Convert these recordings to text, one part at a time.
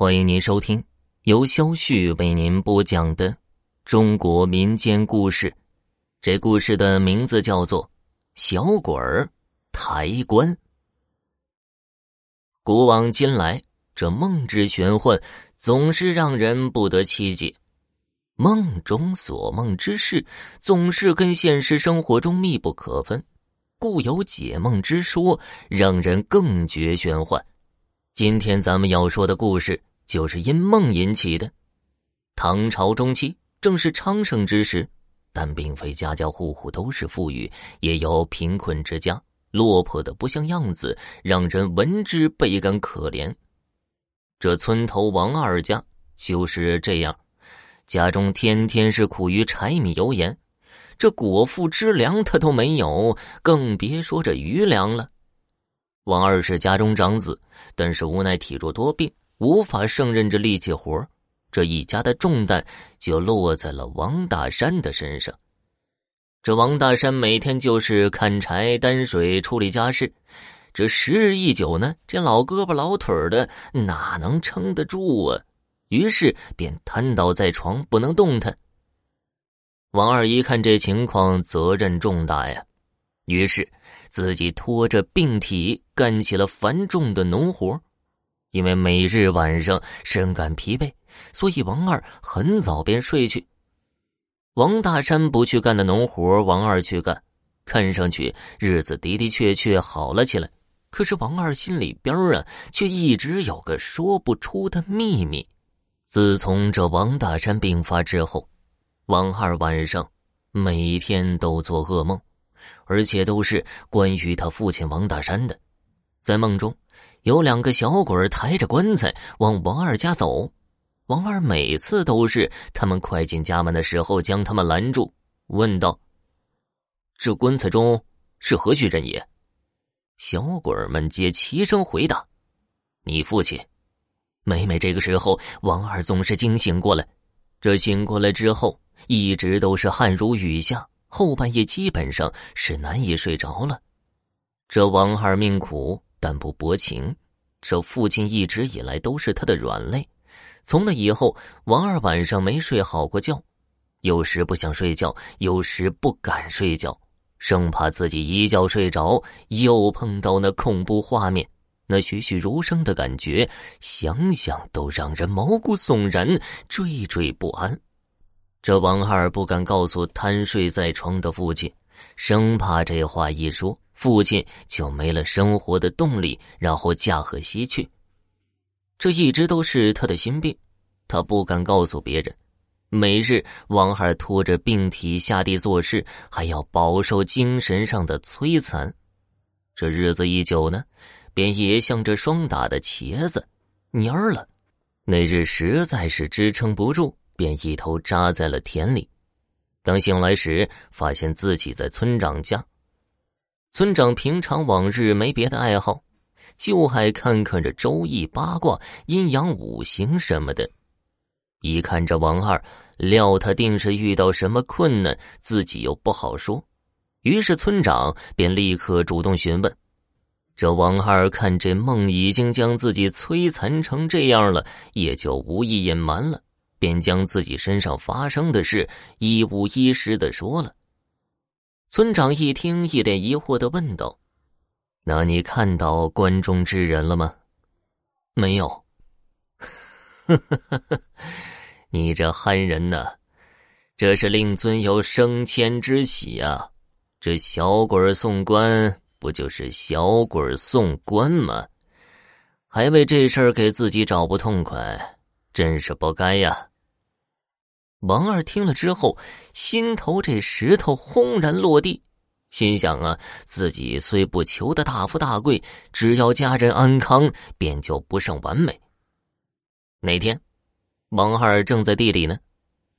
欢迎您收听由肖旭为您播讲的中国民间故事。这故事的名字叫做《小鬼儿抬棺》。古往今来，这梦之玄幻总是让人不得其解。梦中所梦之事，总是跟现实生活中密不可分，故有解梦之说，让人更觉玄幻。今天咱们要说的故事。就是因梦引起的。唐朝中期正是昌盛之时，但并非家家户户都是富裕，也有贫困之家，落魄的不像样子，让人闻之倍感可怜。这村头王二家就是这样，家中天天是苦于柴米油盐，这果腹之粮他都没有，更别说这余粮了。王二是家中长子，但是无奈体弱多病。无法胜任这力气活这一家的重担就落在了王大山的身上。这王大山每天就是砍柴、担水、处理家事，这时日一久呢，这老胳膊老腿的哪能撑得住啊？于是便瘫倒在床，不能动弹。王二一看这情况，责任重大呀，于是自己拖着病体干起了繁重的农活。因为每日晚上深感疲惫，所以王二很早便睡去。王大山不去干的农活，王二去干，看上去日子的的确确好了起来。可是王二心里边啊，却一直有个说不出的秘密。自从这王大山病发之后，王二晚上每天都做噩梦，而且都是关于他父亲王大山的。在梦中。有两个小鬼抬着棺材往王二家走，王二每次都是他们快进家门的时候将他们拦住，问道：“这棺材中是何许人也？”小鬼们皆齐声回答：“你父亲。”每每这个时候，王二总是惊醒过来。这醒过来之后，一直都是汗如雨下，后半夜基本上是难以睡着了。这王二命苦。但不薄情，这父亲一直以来都是他的软肋。从那以后，王二晚上没睡好过觉，有时不想睡觉，有时不敢睡觉，生怕自己一觉睡着又碰到那恐怖画面，那栩栩如生的感觉，想想都让人毛骨悚然，惴惴不安。这王二不敢告诉瘫睡在床的父亲，生怕这话一说。父亲就没了生活的动力，然后驾鹤西去。这一直都是他的心病，他不敢告诉别人。每日，王二拖着病体下地做事，还要饱受精神上的摧残。这日子一久呢，便也像这霜打的茄子，蔫儿了。那日实在是支撑不住，便一头扎在了田里。等醒来时，发现自己在村长家。村长平常往日没别的爱好，就爱看看这周易八卦、阴阳五行什么的。一看这王二，料他定是遇到什么困难，自己又不好说。于是村长便立刻主动询问。这王二看这梦已经将自己摧残成这样了，也就无意隐瞒了，便将自己身上发生的事一五一十的说了。村长一听，一脸疑惑的问道：“那你看到关中之人了吗？”“没有。”“你这憨人呐，这是令尊有升迁之喜啊！这小鬼送官，不就是小鬼送官吗？还为这事儿给自己找不痛快，真是不该呀！”王二听了之后，心头这石头轰然落地，心想啊，自己虽不求得大富大贵，只要家人安康，便就不胜完美。那天，王二正在地里呢，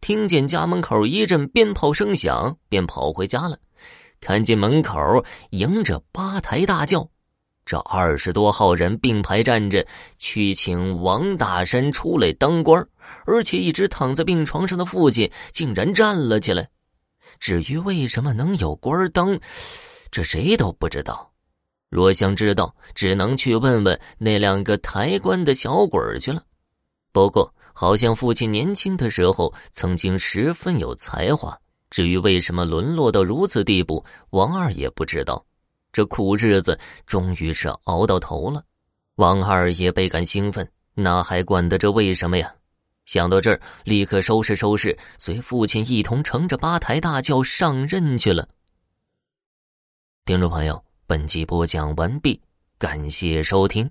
听见家门口一阵鞭炮声响，便跑回家了，看见门口迎着八抬大轿。这二十多号人并排站着，去请王大山出来当官而且一直躺在病床上的父亲竟然站了起来。至于为什么能有官当，这谁都不知道。若想知道，只能去问问那两个抬棺的小鬼去了。不过，好像父亲年轻的时候曾经十分有才华。至于为什么沦落到如此地步，王二也不知道。这苦日子终于是熬到头了，王二也倍感兴奋，哪还管得这为什么呀？想到这儿，立刻收拾收拾，随父亲一同乘着八抬大轿上任去了。听众朋友，本集播讲完毕，感谢收听。